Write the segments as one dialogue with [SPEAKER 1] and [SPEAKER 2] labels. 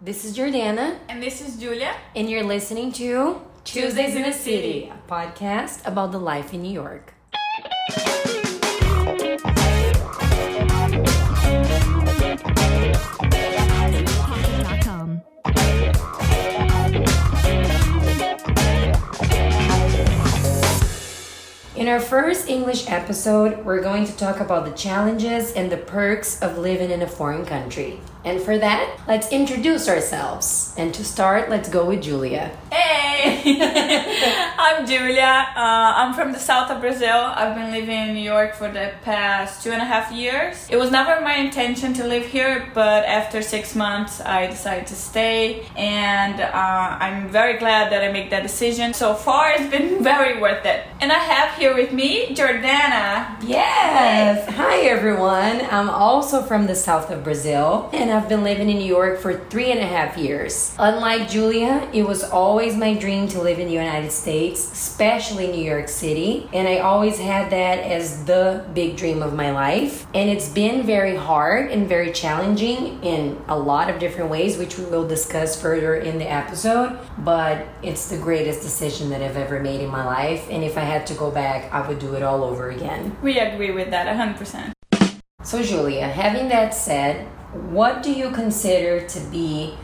[SPEAKER 1] This is Jordana,
[SPEAKER 2] And this is Julia.
[SPEAKER 1] and you're listening to
[SPEAKER 2] Tuesdays in the City.
[SPEAKER 1] a podcast about the life in New York. In our first English episode, we're going to talk about the challenges and the perks of living in a foreign country. And for that, let's introduce ourselves. And to start, let's go with Julia.
[SPEAKER 2] Hey! I'm Julia. Uh, I'm from the south of Brazil. I've been living in New York for the past two and a half years. It was never my intention to live here, but after six months, I decided to stay. And uh, I'm very glad that I made that decision. So far, it's been very worth it. And I have here with me Jordana.
[SPEAKER 1] Yes! Hi everyone! I'm also from the south of Brazil and I've been living in New York for three and a half years. Unlike Julia, it was always my dream to live in the United States, especially New York City, and I always had that as the big dream of my life. And it's been very hard and very challenging in a lot of different ways, which we will discuss further in the episode. But it's the greatest decision that I've ever made in my life, and if I had to go back, I would do it all over again.
[SPEAKER 2] We agree with that 100%.
[SPEAKER 1] So, Julia, having that said, what do you consider to be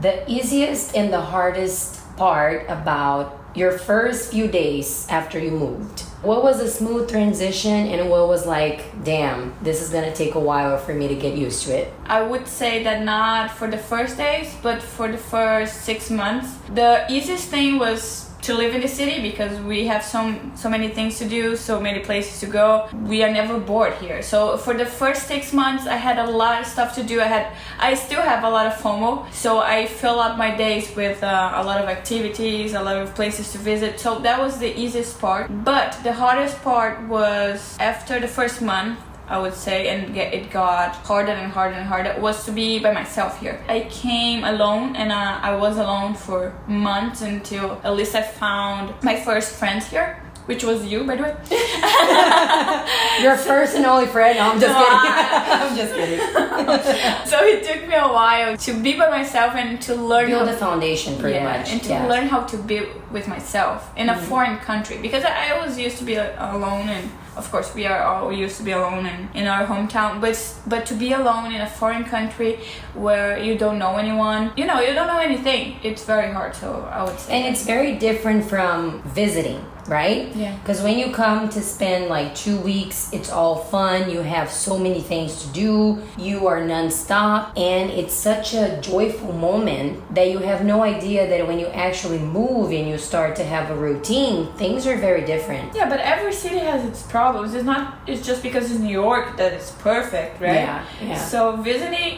[SPEAKER 1] the easiest and the hardest part about your first few days after you moved? What was a smooth transition and what was like, damn, this is gonna take a while for me to get used to it?
[SPEAKER 2] I would say that not for the first days, but for the first six months. The easiest thing was to live in the city because we have so so many things to do, so many places to go. We are never bored here. So for the first six months, I had a lot of stuff to do. I had, I still have a lot of FOMO, so I fill up my days with uh, a lot of activities, a lot of places to visit. So that was the easiest part. But the hardest part was after the first month. I would say, and get, it got harder and harder and harder, It was to be by myself here. I came alone and uh, I was alone for months until at least I found my first friend here, which was you, by the way.
[SPEAKER 1] Your first and only friend? No, I'm just
[SPEAKER 2] No,
[SPEAKER 1] kidding.
[SPEAKER 2] I-
[SPEAKER 1] I'm just kidding.
[SPEAKER 2] so it took me a while to be by myself and to learn
[SPEAKER 1] Build
[SPEAKER 2] how
[SPEAKER 1] the foundation pretty
[SPEAKER 2] yeah,
[SPEAKER 1] much.
[SPEAKER 2] and to
[SPEAKER 1] yeah. Mm-hmm.
[SPEAKER 2] learn how to be with myself in a foreign country because I, was used to be alone and of course we are all used to be alone in, in our hometown but but to be alone in a foreign country where you don't know anyone you know you don't know anything it's very hard so I would say.
[SPEAKER 1] And it's very different from visiting, right?
[SPEAKER 2] Yeah.
[SPEAKER 1] Because when you come to spend like two weeks, it's all fun. You have so many things to do. You are nonstop. And it's such a joyful moment that you have no idea that when you actually move and you start to have a routine, things are very different.
[SPEAKER 2] yeah but every city has its problems it's not it's just because it's New York that it's perfect right
[SPEAKER 1] Yeah, yeah.
[SPEAKER 2] So visiting,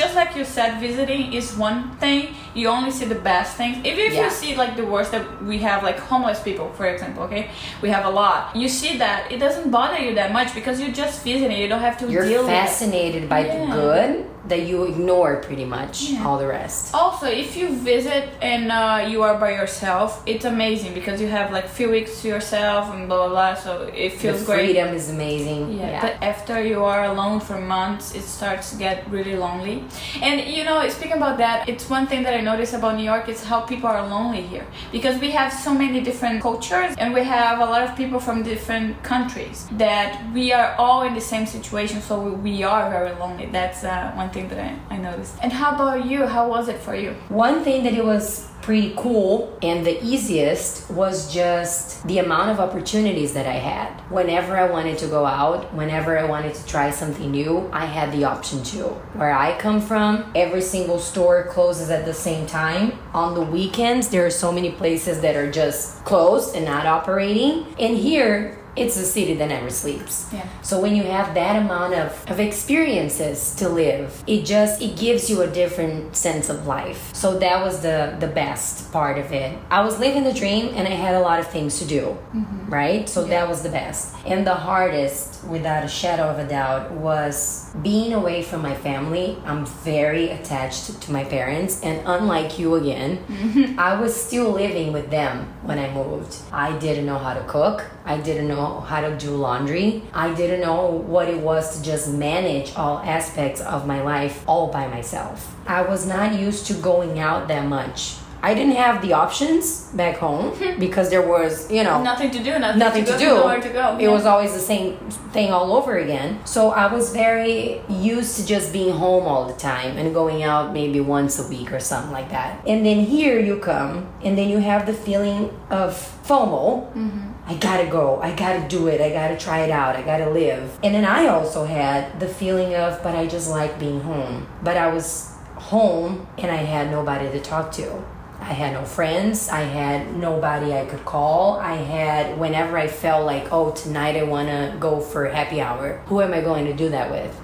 [SPEAKER 2] just like you said, visiting is one thing. You only see the best things. Even if
[SPEAKER 1] Yeah.
[SPEAKER 2] you see like the worst that we have, like homeless people, for example, okay, we have a lot. You see that it doesn't bother you that much because you're just visiting. You don't have to
[SPEAKER 1] You're
[SPEAKER 2] deal with it.
[SPEAKER 1] fascinated by the good that you ignore pretty much
[SPEAKER 2] Yeah.
[SPEAKER 1] all the rest.
[SPEAKER 2] Also, if you visit and uh, you are by yourself, it's amazing because you have like few weeks to yourself and blah blah blah. So it
[SPEAKER 1] The
[SPEAKER 2] feels great.
[SPEAKER 1] freedom is amazing.
[SPEAKER 2] Yeah, but after you are alone for months, it starts to get really lonely. And you know, speaking about that, it's one thing that I notice about New York is how people are lonely here because we have so many different cultures and we have a lot of people from different countries that we are all in the same situation, so we, are very lonely. That's uh, one thing that I, I noticed. And how about you? How was it for you?
[SPEAKER 1] One thing that it was pretty cool and the easiest was just the amount of opportunities that I had. Whenever I wanted to go out, whenever I wanted to try something new, I had the option to. Where I come from, every single store closes at the same time. On the weekends, there are so many places that are just closed and not operating. And here, it's a city that never sleeps.
[SPEAKER 2] Yeah.
[SPEAKER 1] So when you have that amount of, of experiences to live, it just it gives you a different sense of life. So that was the the best part of it. I was living the dream and I had a lot of things to do. Mm-hmm. Right? So that was the best. And the hardest, without a shadow of a doubt, was being away from my family. I'm very attached to my parents and unlike you again, mm-hmm. I was still living with them when I moved. I didn't know how to cook. I didn't know know how to do laundry. I didn't know what it was to just manage all aspects of my life all by myself. I was not used to going out that much. I didn't have the options back home because there was, you know,
[SPEAKER 2] Nothing to do, nothing,
[SPEAKER 1] nothing
[SPEAKER 2] to,
[SPEAKER 1] to, do.
[SPEAKER 2] Nowhere to go.
[SPEAKER 1] It was always the same thing all over again. So I was very used to just being home all the time and going out maybe once a week or something like that. And then here you come, and then you have the feeling of FOMO. Mm-hmm. I gotta go. I gotta do it. I gotta try it out. I gotta live. And then I also had the feeling of, but I just like being home. But I was home and I had nobody to talk to. I had no friends. I had nobody I could call. I had, whenever I felt like, oh, tonight I want to go for happy hour, who am I going to do that with?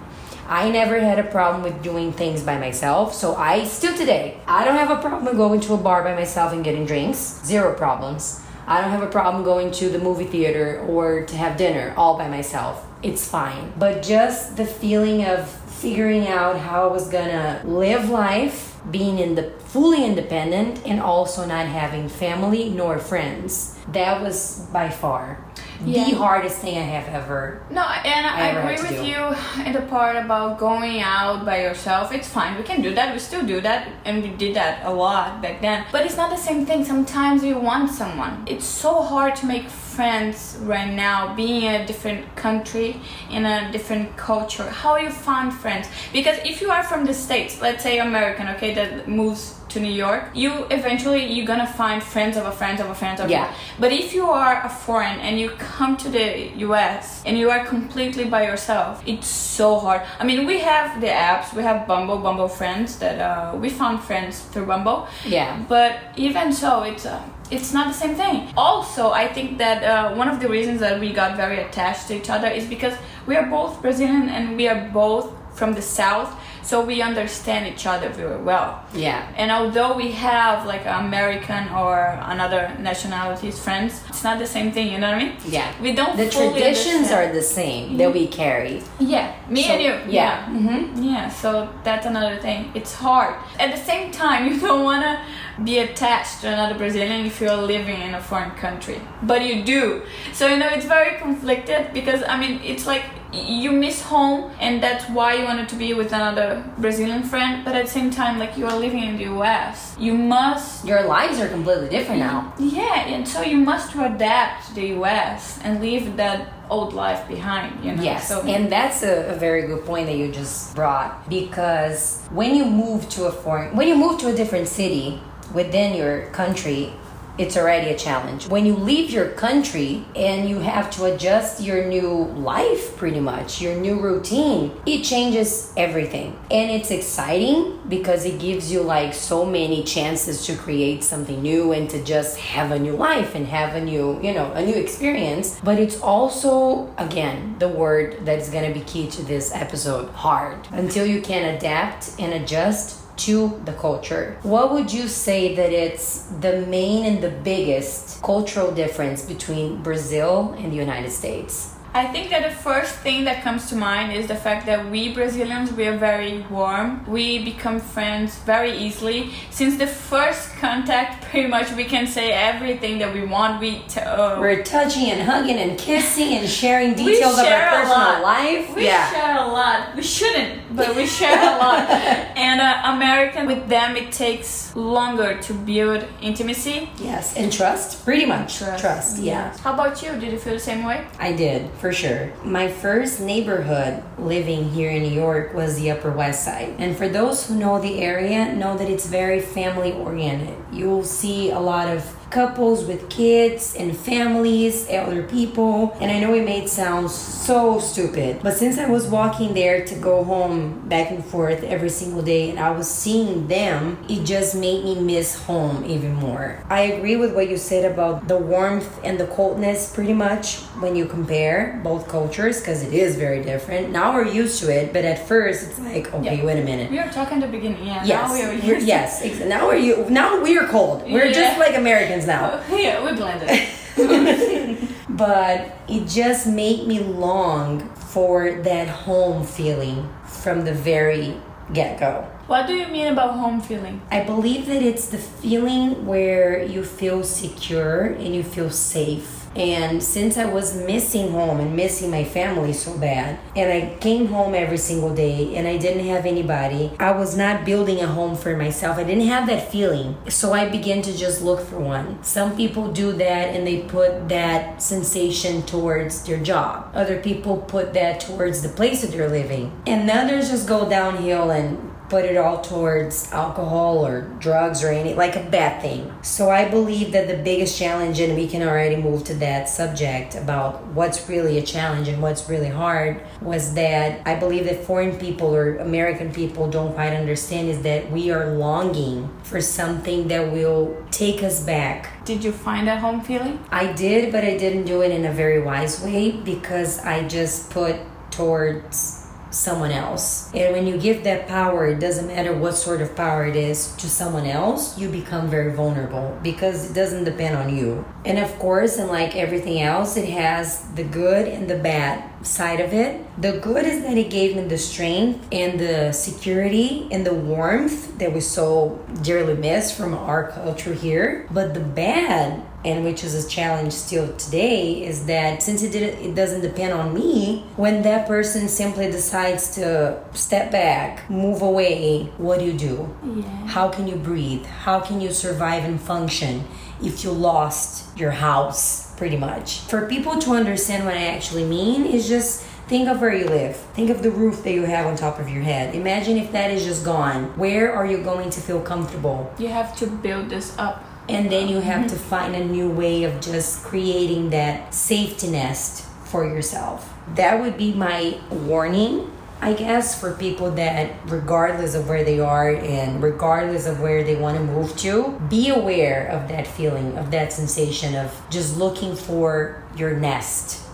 [SPEAKER 1] I never had a problem with doing things by myself. So I still today, I don't have a problem going to a bar by myself and getting drinks. Zero problems. I don't have a problem going to the movie theater or to have dinner all by myself. It's fine. But just the feeling of figuring out how I was gonna live life, being in the fully independent and also not having family nor friends. That was by far
[SPEAKER 2] Yeah.
[SPEAKER 1] the hardest thing I have ever
[SPEAKER 2] No, and I,
[SPEAKER 1] I
[SPEAKER 2] agree with
[SPEAKER 1] do.
[SPEAKER 2] you in the part about going out by yourself. It's fine. We can do that. We still do that, and we did that a lot back then. But it's not the same thing. Sometimes you want someone. It's so hard to make friends right now, being in a different country, in a different culture. How you find friends? Because if you are from the states, let's say American, okay, that moves to New York, you eventually you're gonna find friends of a friend of a friend of a
[SPEAKER 1] Yeah.
[SPEAKER 2] but if you are a foreign and you come to the US and you are completely by yourself, it's so hard. I mean, we have the apps, we have Bumble, Bumble Friends that uh, we found friends through Bumble.
[SPEAKER 1] Yeah.
[SPEAKER 2] But even so, it's uh, it's not the same thing. Also, I think that uh, one of the reasons that we got very attached to each other is because we are both Brazilian and we are both from the south, so we understand each other very well.
[SPEAKER 1] Yeah.
[SPEAKER 2] And although we have like American or another nationalities friends, it's not the same thing. You know what I mean?
[SPEAKER 1] Yeah.
[SPEAKER 2] We don't.
[SPEAKER 1] The traditions
[SPEAKER 2] understand.
[SPEAKER 1] are the same that we carry.
[SPEAKER 2] Yeah, me
[SPEAKER 1] So,
[SPEAKER 2] and you.
[SPEAKER 1] yeah.
[SPEAKER 2] mm-hmm Yeah. So that's another thing. It's hard. At the same time, you don't wanna be attached to another Brazilian if you're living in a foreign country, but you do. So you know it's very conflicted because I mean it's like you miss home and that's why you wanted to be with another Brazilian friend, but at the same time like you are living in the US, you must
[SPEAKER 1] Your lives are completely different now.
[SPEAKER 2] yeah, and so you must adapt to the US and leave that old life behind, you know.
[SPEAKER 1] Yes,
[SPEAKER 2] So
[SPEAKER 1] and that's a, a very good point that you just brought because when you move to a foreign, when you move to a different city within your country, it's already a challenge. When you leave your country and you have to adjust your new life, pretty much, your new routine, it changes everything. And it's exciting because it gives you like so many chances to create something new and to just have a new life and have a new, you know, a new experience. But it's also, again, the word that is going to be key to this episode hard until you can adapt and adjust to the culture. What would you say that it's the main and the biggest cultural difference between Brazil and the United States?
[SPEAKER 2] I think that the first thing that comes to mind is the fact that we Brazilians we are very warm. We become friends very easily. Since the first contact, pretty much we can say everything that we want. We t- uh,
[SPEAKER 1] We're touching and hugging and kissing and sharing details of our personal life.
[SPEAKER 2] We
[SPEAKER 1] yeah.
[SPEAKER 2] share a lot. We shouldn't, but we share a lot. And uh, American, with them, it takes longer to build intimacy.
[SPEAKER 1] Yes, and trust, pretty much. Trust, yeah.
[SPEAKER 2] How about you? Did you feel the same way?
[SPEAKER 1] I did, for sure. My first neighborhood living here in New York was the Upper West Side. And for those who know the area, know that it's very family oriented. You'll see a lot of couples with kids and families, elder people. And I know it may sound so stupid, but since I was walking there to go home back and forth every single day and I was seeing them, it just made me miss home even more. I agree with what you said about the warmth and the coldness pretty much when you compare both cultures because it is very different. Now we're used to it, but at first it's like, okay,
[SPEAKER 2] Yeah.
[SPEAKER 1] wait a minute.
[SPEAKER 2] We were talking the beginning, yeah.
[SPEAKER 1] Yes,
[SPEAKER 2] Now we are
[SPEAKER 1] we're- yes. Now we're you. Now we are cold. We're just like Americans now.
[SPEAKER 2] Yeah, we blended.
[SPEAKER 1] but it just made me long for that home feeling from the very get go.
[SPEAKER 2] what do you mean about home feeling?
[SPEAKER 1] I believe that it's the feeling where you feel secure and you feel safe. And since I was missing home and missing my family so bad, and I came home every single day and I didn't have anybody, I was not building a home for myself. I didn't have that feeling. So I began to just look for one. Some people do that and they put that sensation towards their job. Other people put that towards the place that they're living. And others just go downhill and put it all towards alcohol or drugs or any like a bad thing. So I believe that the biggest challenge and we can already move to that subject about what's really a challenge and what's really hard was that I believe that foreign people or American people don't quite understand is that we are longing for something that will take us back.
[SPEAKER 2] Did you find that home feeling?
[SPEAKER 1] I did, but I didn't do it in a very wise way because I just put towards someone else. And when you give that power, it doesn't matter what sort of power it is to someone else, you become very vulnerable because it doesn't depend on you. And of course, and like everything else, it has the good and the bad side of it. The good is that it gave me the strength and the security and the warmth that we so dearly miss from our culture here. But the bad and which is a challenge still today is that since it did it doesn't depend on me when that person simply decides to step back move away what do you do
[SPEAKER 2] Yeah.
[SPEAKER 1] how can you breathe how can you survive and function if you lost your house pretty much for people to understand what i actually mean is just Think of where you live. Think of the roof that you have on top of your head. Imagine if that is just gone. Where are you going to feel comfortable?
[SPEAKER 2] You have to build this up.
[SPEAKER 1] And then you have to find a new way of just creating that safety nest for yourself that would be my warning i guess for people that regardless of where they are and regardless of where they want to move to be aware of that feeling of that sensation of just looking for your nest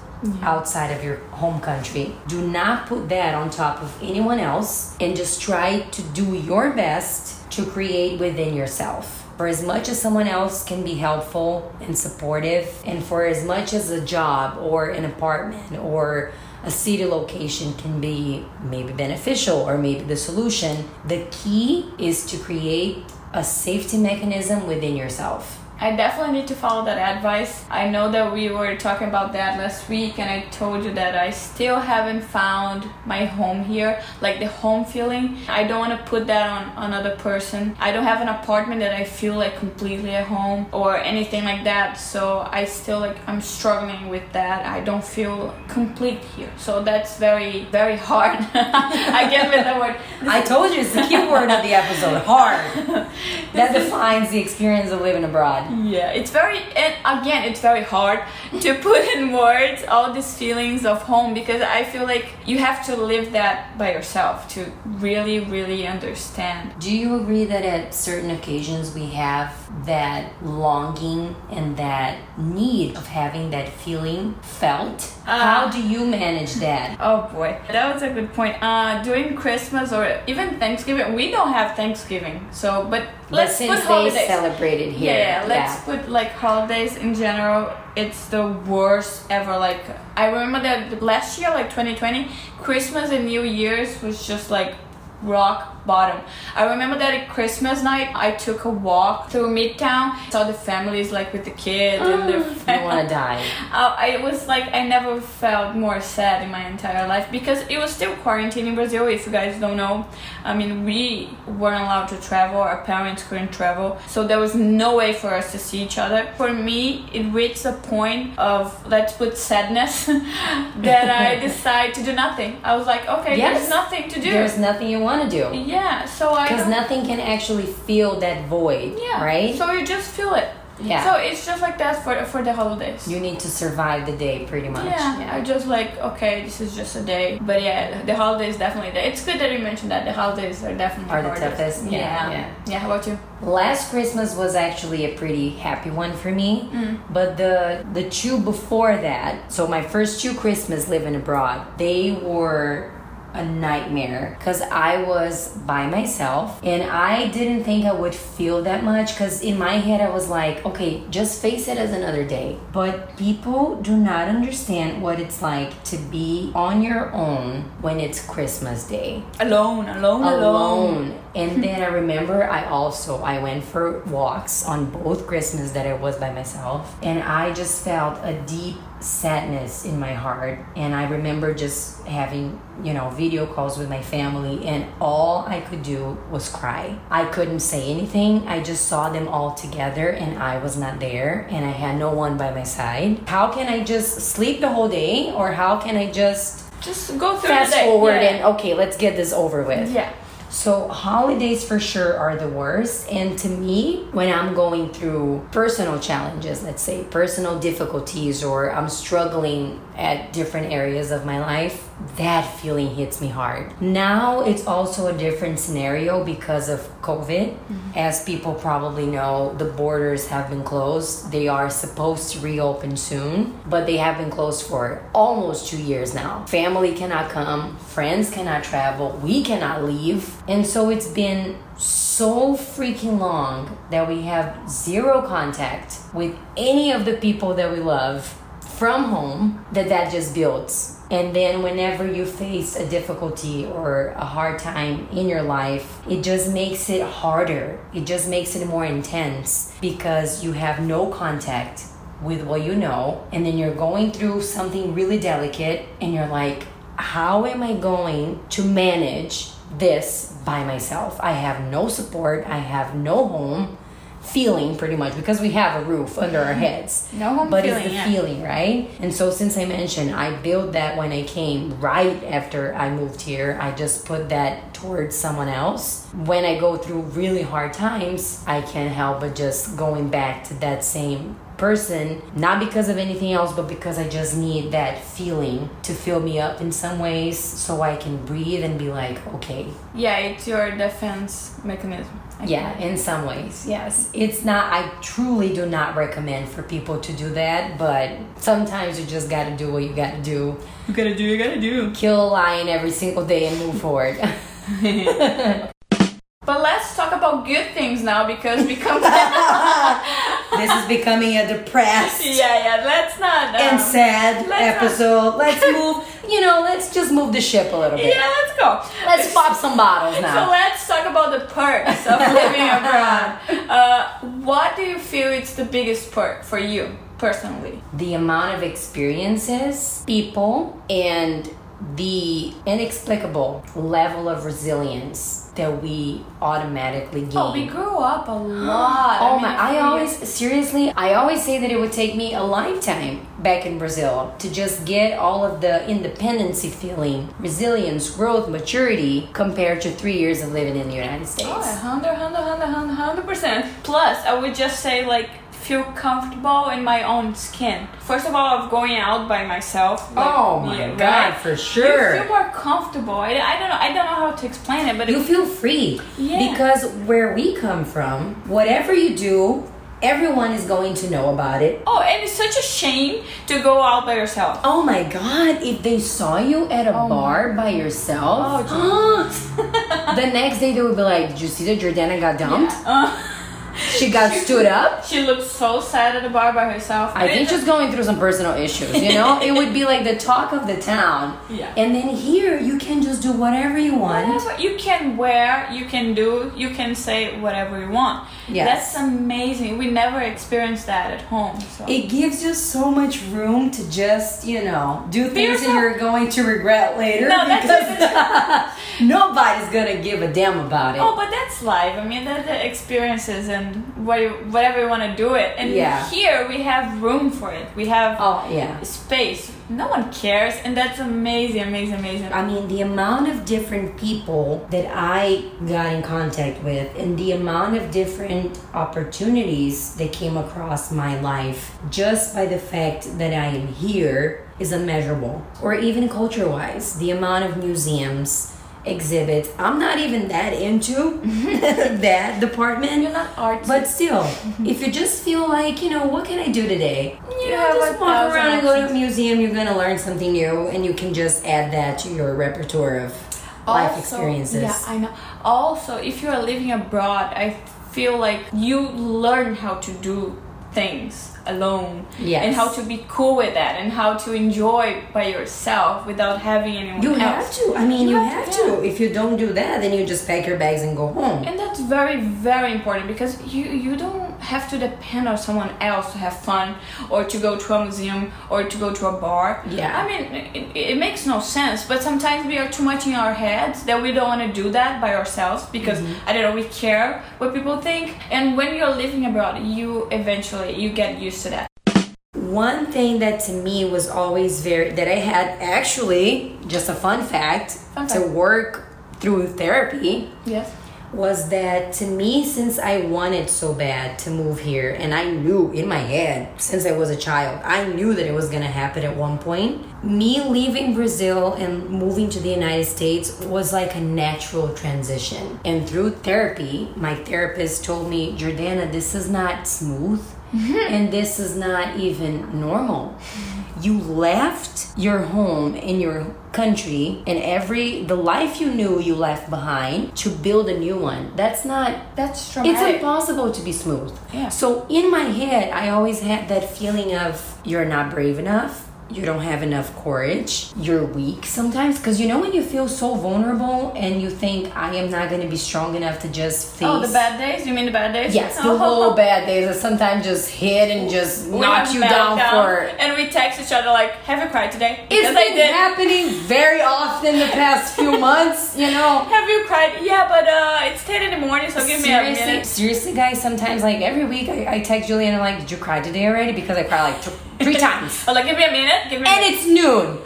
[SPEAKER 1] outside of your home country. Do not put that on top of anyone else and just try to do your best to create within yourself. For as much as someone else can be helpful and supportive, and for as much as a job or an apartment or a city location can be maybe beneficial or maybe the solution, the key is to create a safety mechanism within yourself.
[SPEAKER 2] I definitely need to follow that advice. I know that we were talking about that last week, and I told you that I still haven't found my home here, like the home feeling. I don't want to put that on another person. I don't have an apartment that I feel like completely at home or anything like that. So I still like I'm struggling with that. I don't feel complete here. So that's very very hard. I get with the word.
[SPEAKER 1] I told you it's the key word of the episode hard. That defines the experience of living abroad.
[SPEAKER 2] Yeah, it's very, and again, it's very hard to put in words all these feelings of home because I feel like you have to live that by yourself to really, really understand.
[SPEAKER 1] Do you agree that at certain occasions we have that longing and that need of having that feeling felt? How do you manage that?
[SPEAKER 2] Oh boy, that was a good point. Uh, during Christmas or even Thanksgiving, we don't have Thanksgiving, so but
[SPEAKER 1] But
[SPEAKER 2] let's
[SPEAKER 1] since
[SPEAKER 2] put holidays.
[SPEAKER 1] celebrate it here,
[SPEAKER 2] Yeah, let's put like holidays in general. It's the worst ever. Like I remember that last year, like 2020, Christmas and New Year's was just like rock bottom. I remember that at Christmas night, I took a walk through Midtown, saw the families like with the kids and the
[SPEAKER 1] you want to die.
[SPEAKER 2] uh, I was like I never felt more sad in my entire life because it was still quarantine in Brazil. If you guys don't know, I mean we weren't allowed to travel. Our parents couldn't travel, so there was no way for us to see each other. For me, it reached a point of let's put sadness that I decided to do nothing. I was like, okay,
[SPEAKER 1] Yes.
[SPEAKER 2] there's nothing to do.
[SPEAKER 1] There's nothing you want to do.
[SPEAKER 2] yeah, so I
[SPEAKER 1] Because nothing can actually fill that void,
[SPEAKER 2] yeah,
[SPEAKER 1] right?
[SPEAKER 2] So you just feel it.
[SPEAKER 1] Yeah.
[SPEAKER 2] So it's just like that for for the holidays.
[SPEAKER 1] you need to survive the day pretty much.
[SPEAKER 2] Yeah, I just like okay, this is just a day. But yeah, the holidays definitely. It's good that you mentioned that the holidays are definitely
[SPEAKER 1] Are the
[SPEAKER 2] hardest.
[SPEAKER 1] toughest? Yeah,
[SPEAKER 2] Yeah,
[SPEAKER 1] yeah.
[SPEAKER 2] yeah. How about you?
[SPEAKER 1] Last Christmas was actually a pretty happy one for me,
[SPEAKER 2] Mm.
[SPEAKER 1] but the the two before that, so my first two Christmas living abroad, they were a nightmare because I was by myself and I didn't think I would feel that much because in my head I was like, okay, just face it as another day. But people do not understand what it's like to be on your own when it's Christmas Day.
[SPEAKER 2] Alone, alone, alone.
[SPEAKER 1] Alone. And then I remember I also I went for walks on both Christmas that I was by myself and I just felt a deep sadness in my heart and I remember just having you know video calls with my family and all I could do was cry. I couldn't say anything. I just saw them all together and I was not there and I had no one by my side. How can I just sleep the whole day or how can I just
[SPEAKER 2] Just go through
[SPEAKER 1] fast forward
[SPEAKER 2] yeah.
[SPEAKER 1] and okay, let's get this over with.
[SPEAKER 2] yeah.
[SPEAKER 1] So holidays for sure are the worst. And to me, when I'm going through personal challenges, let's say personal difficulties, or I'm struggling at different areas of my life, that feeling hits me hard. Now it's also a different scenario because of COVID. Mm-hmm. As people probably know, the borders have been closed. They are supposed to reopen soon, but they have been closed for almost two years now. Family cannot come, friends cannot travel, we cannot leave. And so it's been so freaking long that we have zero contact with any of the people that we love from home that that just builds and then whenever you face a difficulty or a hard time in your life it just makes it harder. It just makes it more intense because you have no contact with what you know. And then you're going through something really delicate and you're like how am i going to manage this by myself? I have no support. I have no home feeling pretty much because we have a roof under our heads.
[SPEAKER 2] No home
[SPEAKER 1] but
[SPEAKER 2] feeling,
[SPEAKER 1] it's the
[SPEAKER 2] yeah.
[SPEAKER 1] feeling right? And so since i mentioned i built that when i came right after i moved here. I just put that towards someone else when i go through really hard times i can't help but just going back to that same person not because of anything else but because i just need that feeling to fill me up in some ways so i can breathe and be like okay
[SPEAKER 2] Yeah, it's your defense mechanism. I
[SPEAKER 1] yeah,
[SPEAKER 2] think.
[SPEAKER 1] in some ways, yes. It's not, I truly do not recommend for people to do that, but sometimes you just gotta do what you gotta do.
[SPEAKER 2] You gotta do, you gotta do.
[SPEAKER 1] Kill a lion every single day and move forward.
[SPEAKER 2] But let's talk about good things now because we come
[SPEAKER 1] this is becoming a depressed
[SPEAKER 2] Yeah, yeah, let's not. um,
[SPEAKER 1] and sad
[SPEAKER 2] let's not-
[SPEAKER 1] episode. Let's move, you know, let's just move the ship a little bit.
[SPEAKER 2] Yeah, let's go.
[SPEAKER 1] Let's pop some bottles now.
[SPEAKER 2] So let's talk about the perks of living abroad. Uh, what do you feel is the biggest perk for you personally?
[SPEAKER 1] the amount of experiences, people, and the inexplicable level of resilience that we automatically oh, gain.
[SPEAKER 2] Oh, we grew up a lot.
[SPEAKER 1] Oh
[SPEAKER 2] mean,
[SPEAKER 1] my! I always seriously, I always say that it would take me a lifetime back in Brazil to just get all of the independency feeling, resilience, growth, maturity compared to three years of living in the United States.
[SPEAKER 2] Oh, 100, 100, 100, 100 percent. Plus, I would just say like feel comfortable in my own skin. First of all, of going out by myself. like,
[SPEAKER 1] Oh my
[SPEAKER 2] yeah,
[SPEAKER 1] God,
[SPEAKER 2] right?
[SPEAKER 1] for sure.
[SPEAKER 2] You feel more comfortable. I, I don't know. I don't know how to explain it, but
[SPEAKER 1] you
[SPEAKER 2] it,
[SPEAKER 1] feel free
[SPEAKER 2] Yeah.
[SPEAKER 1] because where we come from, whatever you do, everyone is going to know about it.
[SPEAKER 2] oh, and it's such a shame to go out by yourself.
[SPEAKER 1] Oh my god, if they saw you at a bar by yourself, the next day they would be like, Did you see that Jordana got dumped?
[SPEAKER 2] Uh,
[SPEAKER 1] She got stood up?
[SPEAKER 2] she looks so sad at the bar by herself.
[SPEAKER 1] I think she's going through some personal issues, you know? it would be like the talk of the town.
[SPEAKER 2] Yeah.
[SPEAKER 1] And then here, you can just do whatever you want.
[SPEAKER 2] Whatever you can wear, you can do, you can say whatever you want.
[SPEAKER 1] Yes.
[SPEAKER 2] That's amazing. We never experienced that at home. So.
[SPEAKER 1] It gives you so much room to just, you know, do things that you're going to regret later
[SPEAKER 2] No, that's
[SPEAKER 1] because nobody's gonna give a damn about it.
[SPEAKER 2] Oh, but that's life. I mean, that's the experiences and what you, whatever you want to do it. And
[SPEAKER 1] Yeah.
[SPEAKER 2] here we have room for it. We have
[SPEAKER 1] Oh, yeah.
[SPEAKER 2] space. No one cares, and that's amazing, amazing, amazing.
[SPEAKER 1] I mean, the amount of different people that I got in contact with, and the amount of different opportunities that came across my life just by the fact that I am here is unmeasurable. Or even culture wise, the amount of museums, exhibits. I'm not even that into that department.
[SPEAKER 2] You're not artsy.
[SPEAKER 1] But still, mm-hmm. if you just feel like, you know, what can I do today? You,
[SPEAKER 2] You
[SPEAKER 1] know, just walk around and go to a museum. You're gonna learn something new, and you can just add that to your repertoire of life experiences.
[SPEAKER 2] Yeah, I know. Also, if you are living abroad, I feel like you learn how to do things alone
[SPEAKER 1] Yes.
[SPEAKER 2] and how to be cool with that and how to enjoy by yourself without having anyone
[SPEAKER 1] You
[SPEAKER 2] else.
[SPEAKER 1] have to. I mean, you,
[SPEAKER 2] You
[SPEAKER 1] have,
[SPEAKER 2] have
[SPEAKER 1] to. If you don't do that, then you just pack your bags and go home.
[SPEAKER 2] And that's very, very important because you you don't have to depend on someone else to have fun or to go to a museum or to go to a bar.
[SPEAKER 1] Yeah.
[SPEAKER 2] I mean, it, it makes no sense. But sometimes we are too much in our heads that we don't want to do that by ourselves because
[SPEAKER 1] Mm-hmm.
[SPEAKER 2] I don't know we care what people think. And when you're living abroad, you eventually you get used to that.
[SPEAKER 1] One thing that to me was always very that I had actually just a fun fact
[SPEAKER 2] Fun
[SPEAKER 1] to work through therapy
[SPEAKER 2] Yes.
[SPEAKER 1] was that to me since I wanted so bad to move here and I knew in my head since I was a child I knew that it was going to happen at one point me leaving Brazil and moving to the United States was like a natural transition and through therapy my therapist told me Jordana this is not smooth Mm-hmm. and this is not even normal. Mm-hmm. You left your home in your country and every the life you knew you left behind to build a new one. That's not
[SPEAKER 2] That's traumatic.
[SPEAKER 1] it's impossible to be smooth.
[SPEAKER 2] Yeah.
[SPEAKER 1] so in my head i always had that feeling of you're not brave enough you don't have enough courage you're weak sometimes because you know when you feel so vulnerable and you think i am not going to be strong enough to just face
[SPEAKER 2] Oh, the bad days? You mean the bad days?
[SPEAKER 1] yes the whole bad days that sometimes just hit and just
[SPEAKER 2] We
[SPEAKER 1] knock you down
[SPEAKER 2] meltdown,
[SPEAKER 1] for
[SPEAKER 2] and we text each other like, "Have you cried today?"
[SPEAKER 1] It's
[SPEAKER 2] Because
[SPEAKER 1] been happening very often the past few months, you know.
[SPEAKER 2] Have you cried? Yeah, but uh, it's ten in the morning, so give me a minute.
[SPEAKER 1] seriously, guys. Sometimes, like every week, I, I text Julia and I'm like, "Did you cry today already?" Because I cry like three times,
[SPEAKER 2] Oh, like give me a minute. Give me. a
[SPEAKER 1] and
[SPEAKER 2] minute.
[SPEAKER 1] it's noon,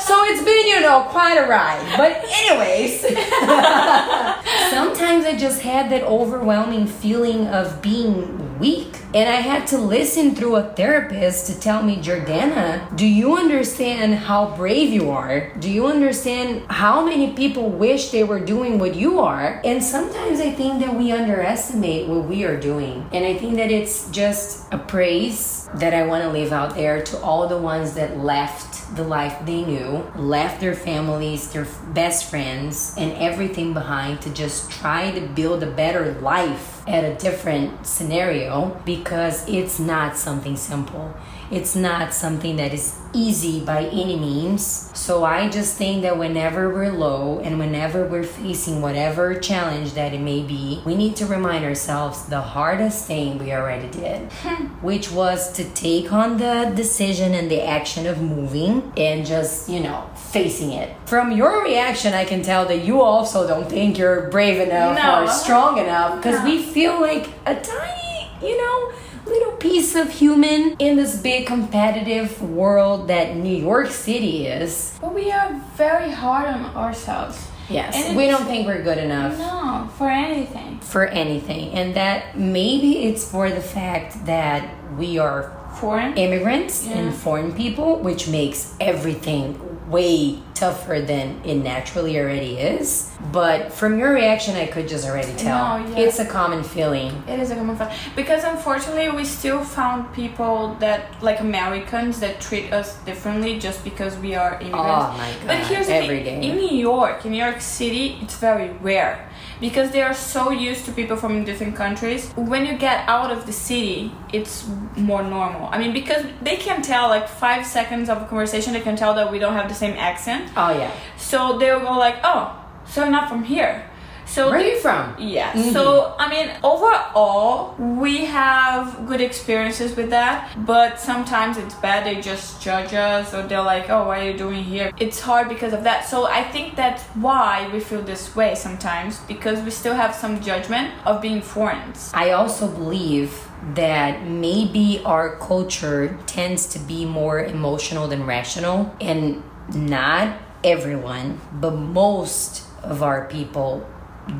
[SPEAKER 1] so it's been, you know, quite a ride. But anyways, sometimes I just had that overwhelming feeling of being weak. And I had to listen through a therapist to tell me, Jordana, do you understand how brave you are? Do you understand how many people wish they were doing what you are? And sometimes I think that we underestimate what we are doing. And I think that it's just a praise that I want to leave out there to all the ones that left the life they knew, left their families, their best friends, and everything behind to just try to build a better life at a different scenario because it's not something simple. It's not something that is easy by any means. So I just think that whenever we're low and whenever we're facing whatever challenge that it may be, we need to remind ourselves the hardest thing we already did, which was to take on the decision and the action of moving and just, you know, facing it. From your reaction, I can tell that you also don't think you're brave enough
[SPEAKER 2] No.
[SPEAKER 1] or strong enough because
[SPEAKER 2] No.
[SPEAKER 1] we feel like a tiny, you know, little piece of human in this big competitive world that New York City is.
[SPEAKER 2] But we are very hard on ourselves.
[SPEAKER 1] Yes,
[SPEAKER 2] And
[SPEAKER 1] we don't think we're good enough
[SPEAKER 2] No, for anything.
[SPEAKER 1] for anything. And that maybe it's for the fact that we are
[SPEAKER 2] Foreign.
[SPEAKER 1] immigrants
[SPEAKER 2] Yeah.
[SPEAKER 1] and foreign people, which makes everything way tougher than it naturally already is. But from your reaction, I could just already tell.
[SPEAKER 2] No, yeah.
[SPEAKER 1] It's a common feeling.
[SPEAKER 2] It is a common fact because unfortunately we still found people that like Americans that treat us differently just because we are immigrants.
[SPEAKER 1] Oh my
[SPEAKER 2] But
[SPEAKER 1] God,
[SPEAKER 2] here's the thing:
[SPEAKER 1] day.
[SPEAKER 2] in New York, in New York City, it's very rare because they are so used to people from different countries. When you get out of the city, it's more normal. I mean, because they can tell like five seconds of a conversation, they can tell that we don't have the same accent.
[SPEAKER 1] Oh, yeah.
[SPEAKER 2] So they'll go like, "Oh, so you're not from here." So
[SPEAKER 1] Where are you from?
[SPEAKER 2] yeah.
[SPEAKER 1] Mhm.
[SPEAKER 2] So I mean, overall, we have good experiences with that, but sometimes it's bad. They just judge us, or they're like, "Oh, what are you doing here?" It's hard because of that. So I think that's why we feel this way sometimes because we still have some judgment of being foreigners.
[SPEAKER 1] I also believe that maybe our culture tends to be more emotional than rational, and not everyone, but most of our people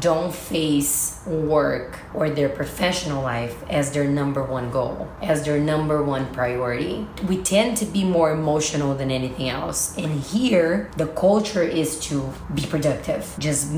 [SPEAKER 1] don't face work or their professional life as their number one goal, as their number one priority. We tend to be more emotional than anything else. And here, the culture is to be productive, just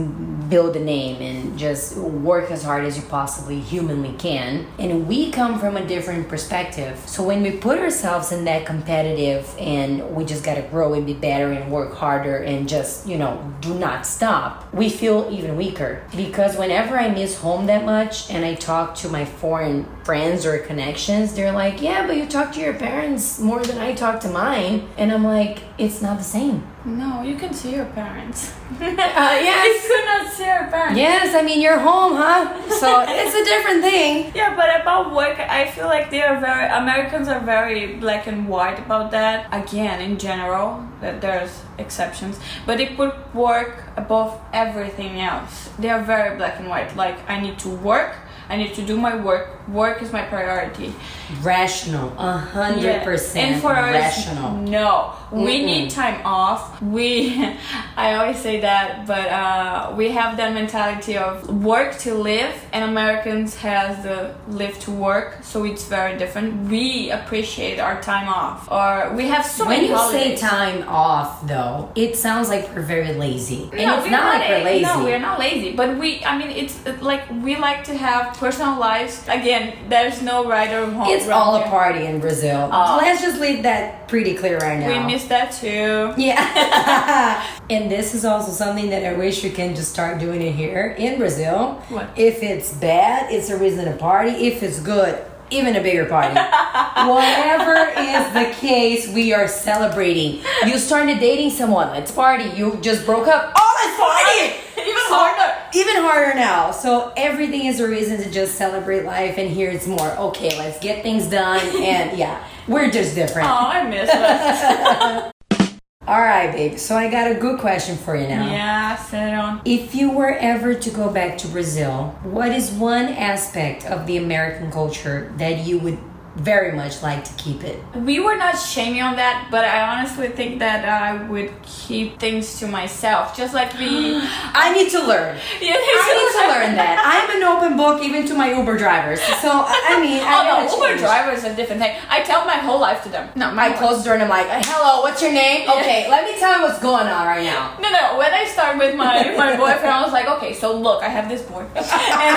[SPEAKER 1] build a name and just work as hard as you possibly humanly can. And we come from a different perspective. So when we put ourselves in that competitive and we just gotta grow and be better and work harder and just, you know, do not stop, we feel even weaker. Because whenever I miss home that much and I talk to my foreign friends or connections, they're like, yeah, but you talk to your parents more than I talk to mine. And I'm like, it's not the same.
[SPEAKER 2] No, you can see your parents.
[SPEAKER 1] Uh, yes.
[SPEAKER 2] You could not see your parents.
[SPEAKER 1] Yes, I mean, you're home, huh? So it's a different thing.
[SPEAKER 2] Yeah, but about work, I feel like they are very Americans are very black and white about that. Again, in general, that there's exceptions, but they put work above everything else. They are very black and white. Like I need to work. I need to do my work. Work is my priority.
[SPEAKER 1] Rational, a hundred percent.
[SPEAKER 2] And for us,
[SPEAKER 1] rational.
[SPEAKER 2] no, we
[SPEAKER 1] Mm-mm.
[SPEAKER 2] need time off. We, I always say that, but uh, we have that mentality of work to live, and Americans has the live to work, so it's very different. We appreciate our time off, or we have so
[SPEAKER 1] when
[SPEAKER 2] many
[SPEAKER 1] you
[SPEAKER 2] holidays.
[SPEAKER 1] say time off, though, it sounds like we're very lazy, and
[SPEAKER 2] no,
[SPEAKER 1] it's
[SPEAKER 2] we're
[SPEAKER 1] not like we're lazy.
[SPEAKER 2] No, we're not lazy. But we, I mean, it's like we like to have personal lives. Again, there's no right or wrong.
[SPEAKER 1] It's all a party in Brazil.
[SPEAKER 2] Oh.
[SPEAKER 1] Let's just leave that pretty clear right now.
[SPEAKER 2] We miss that too.
[SPEAKER 1] Yeah. and this is also something that I wish we can just start doing it here in Brazil.
[SPEAKER 2] What?
[SPEAKER 1] If it's bad, it's a reason to party. If it's good, even a bigger party. Whatever is the case, we are celebrating. You started dating someone, let's party. You just broke up, oh, let's party!
[SPEAKER 2] Even harder.
[SPEAKER 1] Even harder now. So everything is a reason to just celebrate life, and here it's more okay, let's get things done. And yeah, we're just different.
[SPEAKER 2] Oh, I miss that.
[SPEAKER 1] All right, babe. So I got a good question for you now.
[SPEAKER 2] yeah, sit on.
[SPEAKER 1] If you were ever to go back to Brazil, what is one aspect of the American culture that you would very much like to keep it?
[SPEAKER 2] We were not shaming on that, but I honestly think that I would keep things to myself. Just like we.
[SPEAKER 1] I need to learn.
[SPEAKER 2] Yeah,
[SPEAKER 1] I need to learn that. I'm an open book even to my Uber drivers. So I mean, I
[SPEAKER 2] Oh no, Uber
[SPEAKER 1] change.
[SPEAKER 2] driver is a different thing. I tell my whole life to them. No, my
[SPEAKER 1] I close door and I'm like, "Hello, what's your name?
[SPEAKER 2] Yeah.
[SPEAKER 1] Okay, let me tell you what's going on right now."
[SPEAKER 2] No, no. When I start with my my boyfriend, I was like, okay, so look, I have this boy, and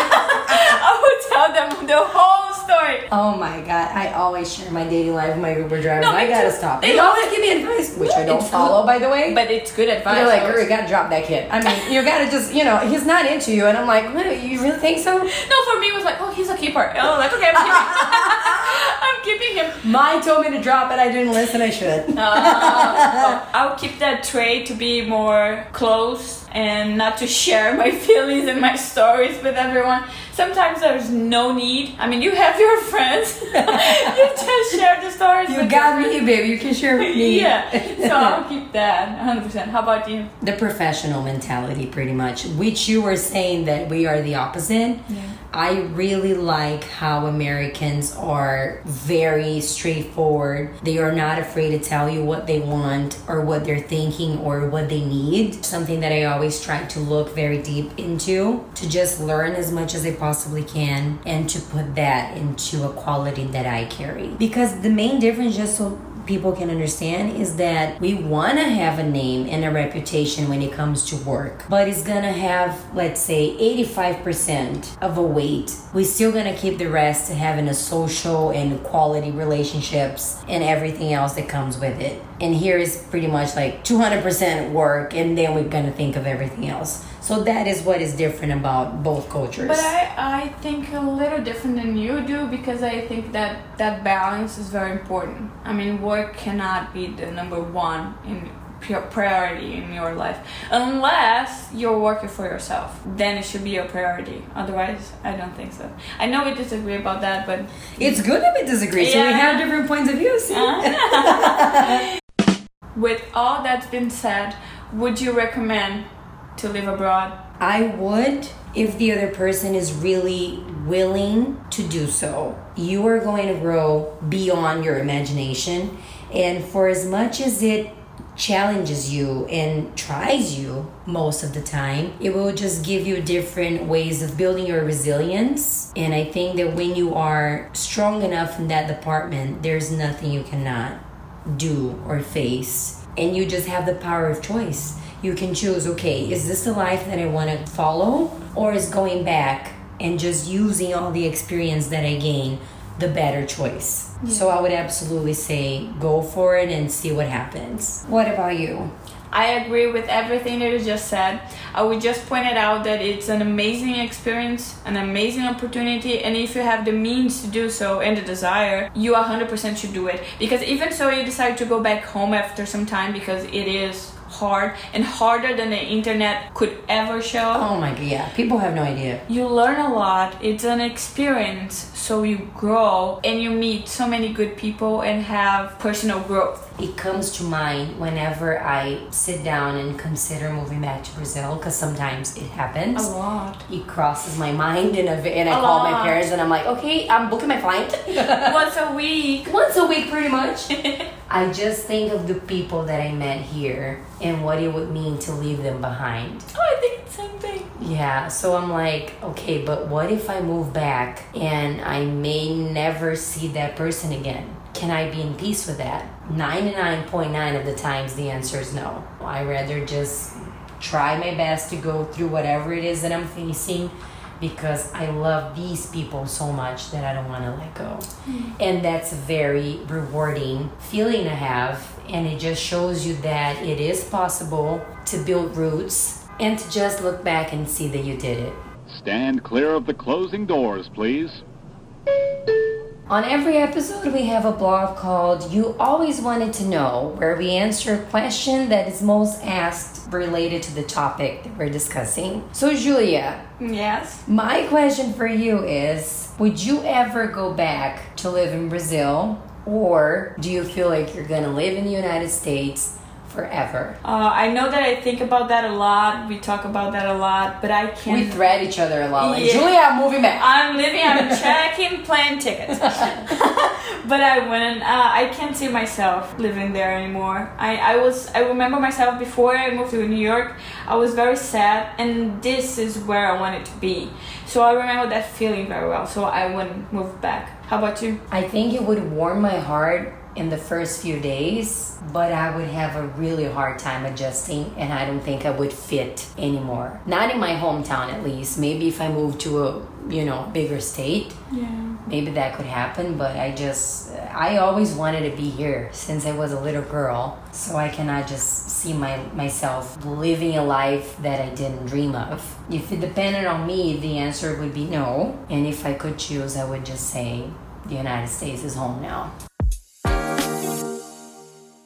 [SPEAKER 2] I would tell them the whole story.
[SPEAKER 1] Oh my god, I always share my dating life with my Uber drivers.
[SPEAKER 2] No,
[SPEAKER 1] I gotta
[SPEAKER 2] too.
[SPEAKER 1] stop.
[SPEAKER 2] They
[SPEAKER 1] They always give me advice, which I don't follow,
[SPEAKER 2] good.
[SPEAKER 1] by the way.
[SPEAKER 2] But it's good advice.
[SPEAKER 1] They're like, girl, you gotta drop that kid. I mean, you gotta just, you know, he's not into you. And I'm like, what, you really think so?
[SPEAKER 2] No, for me, it was like, oh, he's a keeper. Oh, that's okay. I'm keeping, I'm keeping him.
[SPEAKER 1] Mine told me to drop it. I didn't listen. I should.
[SPEAKER 2] Uh, I'll keep that trait to be more close and not to share my feelings and my stories with everyone. Sometimes there's no need. I mean, you have your friends. you just share the stories.
[SPEAKER 1] You got me, baby. You can share with me.
[SPEAKER 2] Yeah, so I'll keep that 100%. How about you?
[SPEAKER 1] the professional mentality, pretty much, which you were saying that we are the opposite. I really like how Americans are very straightforward. They are not afraid to tell you what they want or what they're thinking or what they need. Something that I always try to look very deep into to just learn as much as I possibly can and to put that into a quality that I carry. Because the main difference, just so people can understand is that we want to have a name and a reputation when it comes to work. But it's gonna have let's say 85% of a weight. We're still gonna keep the rest to having a social and quality relationships and everything else that comes with it. And here is pretty much like 200% work and then we're gonna think of everything else. So that is what is different about both cultures.
[SPEAKER 2] But I, I think a little different than you do because I think that that balance is very important. I mean, work cannot be the number one in priority in your life unless you're working for yourself. Then it should be your priority. Otherwise, I don't think so. I know we disagree about that, but
[SPEAKER 1] it's good that we disagree so we have different points of view see?
[SPEAKER 2] with all that's been said, would you recommend to live abroad?
[SPEAKER 1] I would if the other person is really willing to do so. You are going to grow beyond your imagination. And for as much as it challenges you and tries you most of the time. It will just give you different ways of building your resilience. And I think that when you are strong enough in that department, there's nothing you cannot do or face. And you just have the power of choice. You can choose, okay, is this the life that I want to follow? Or is going back and just using all the experience that I gain the better choice? So I would absolutely say go for it and see what happens. What about you?
[SPEAKER 2] I agree with everything that you just said. Uh, I would just point it out that it's an amazing experience, an amazing opportunity, and if you have the means to do so and the desire, you 100% should do it. Because even so, you decide to go back home after some time because it is hard and harder than the internet could ever show.
[SPEAKER 1] Oh my god, yeah. People have no idea.
[SPEAKER 2] You learn a lot. It's an experience, so you grow and you meet so many good people and have personal growth.
[SPEAKER 1] It comes to mind whenever I sit down and consider moving back to Brazil because sometimes it happens.
[SPEAKER 2] A lot.
[SPEAKER 1] It crosses my mind and, I- and I
[SPEAKER 2] A
[SPEAKER 1] call my parents and I'm like, okay, I'm booking my flight.
[SPEAKER 2] Once a week.
[SPEAKER 1] Once a week, pretty much. I just think of the people that I met here and what it would mean to leave them behind.
[SPEAKER 2] Oh, I think it's the same thing.
[SPEAKER 1] Yeah, so I'm like, okay, but what if I move back and I may never see that person again? Can I be in peace with that? 99.9 of the times, the answer is no. I rather just try my best to go through whatever it is that I'm facing because I love these people so much that I don't want to let go. Hmm. And that's a very rewarding feeling to have. And it just shows you that it is possible to build roots and to just look back and see that you did it.
[SPEAKER 3] Stand clear of the closing doors, please.
[SPEAKER 1] On every episode, we have a blog called You Always Wanted to Know, where we answer a question that is most asked related to the topic that we're discussing. So, Julia,
[SPEAKER 2] Yes.
[SPEAKER 1] my question for you is Would you ever go back to live in Brazil, or do you feel like you're gonna live in the United States forever?
[SPEAKER 2] Uh, I know that I think about that a lot. We talk about that a lot, but I can't.
[SPEAKER 1] We thread each other a lot. Like,
[SPEAKER 2] Yeah.
[SPEAKER 1] Julia, I'm moving back.
[SPEAKER 2] I'm living. I'm checking plane tickets, but I wouldn't. Uh, I can't see myself living there anymore. I, I was. I remember myself before I moved to New York. I was very sad, and this is where I wanted to be. So I remember that feeling very well. So I wouldn't move back. How about you?
[SPEAKER 1] I think it would warm my heart in the first few days, but I would have a really hard time adjusting and I don't think I would fit anymore. Not in my hometown at least. Maybe if I moved to a, you know, bigger state,
[SPEAKER 2] Yeah.
[SPEAKER 1] maybe that could happen, but I just I always wanted to be here since I was a little girl. So I cannot just see my myself living a life that I didn't dream of. If it depended on me, the answer would be no. And if I could choose, I would just say the United States is home now.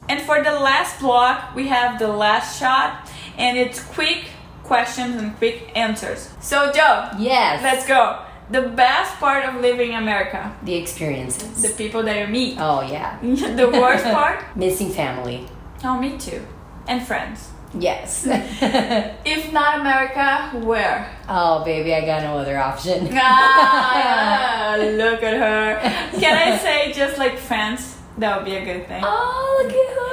[SPEAKER 2] And for the last block, we have the last shot, and it's quick questions and quick answers. So, Joe,
[SPEAKER 1] Yes.
[SPEAKER 2] let's go. The best part of living in America,
[SPEAKER 1] the experiences.
[SPEAKER 2] the people that you meet.
[SPEAKER 1] oh yeah.
[SPEAKER 2] the worst part,
[SPEAKER 1] Missing family.
[SPEAKER 2] oh, me too, and friends.
[SPEAKER 1] Yes.
[SPEAKER 2] If not America, where?
[SPEAKER 1] oh baby, I got no other option.
[SPEAKER 2] Ah, look at her. Can I say just like France? That would be a good thing.
[SPEAKER 1] Oh, look at her.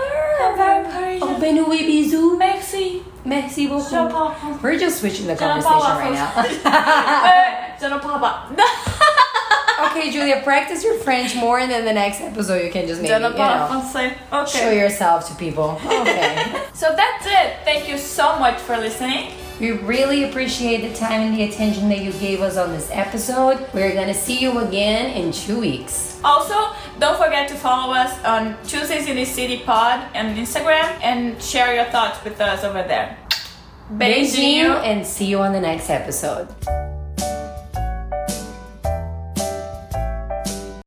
[SPEAKER 2] Parisian.
[SPEAKER 1] Oh, Benoît bisous.
[SPEAKER 2] Merci.
[SPEAKER 1] Merci beaucoup. We're just switching the conversation right now.
[SPEAKER 2] Euh, Je ne parle pas.
[SPEAKER 1] okay, Julia, practice your French more, and then the next episode you can just maybe you know,
[SPEAKER 2] français.
[SPEAKER 1] show yourself to people. Okay.
[SPEAKER 2] So that's it. Thank you so much for listening.
[SPEAKER 1] We really appreciate the time and the attention that you gave us on this episode. We're gonna see you again in two weeks.
[SPEAKER 2] Also, don't forget to follow us on Tuesdays in the City Pod on Instagram and share your thoughts with us over there.
[SPEAKER 1] Beijinho, and see you on the next episode.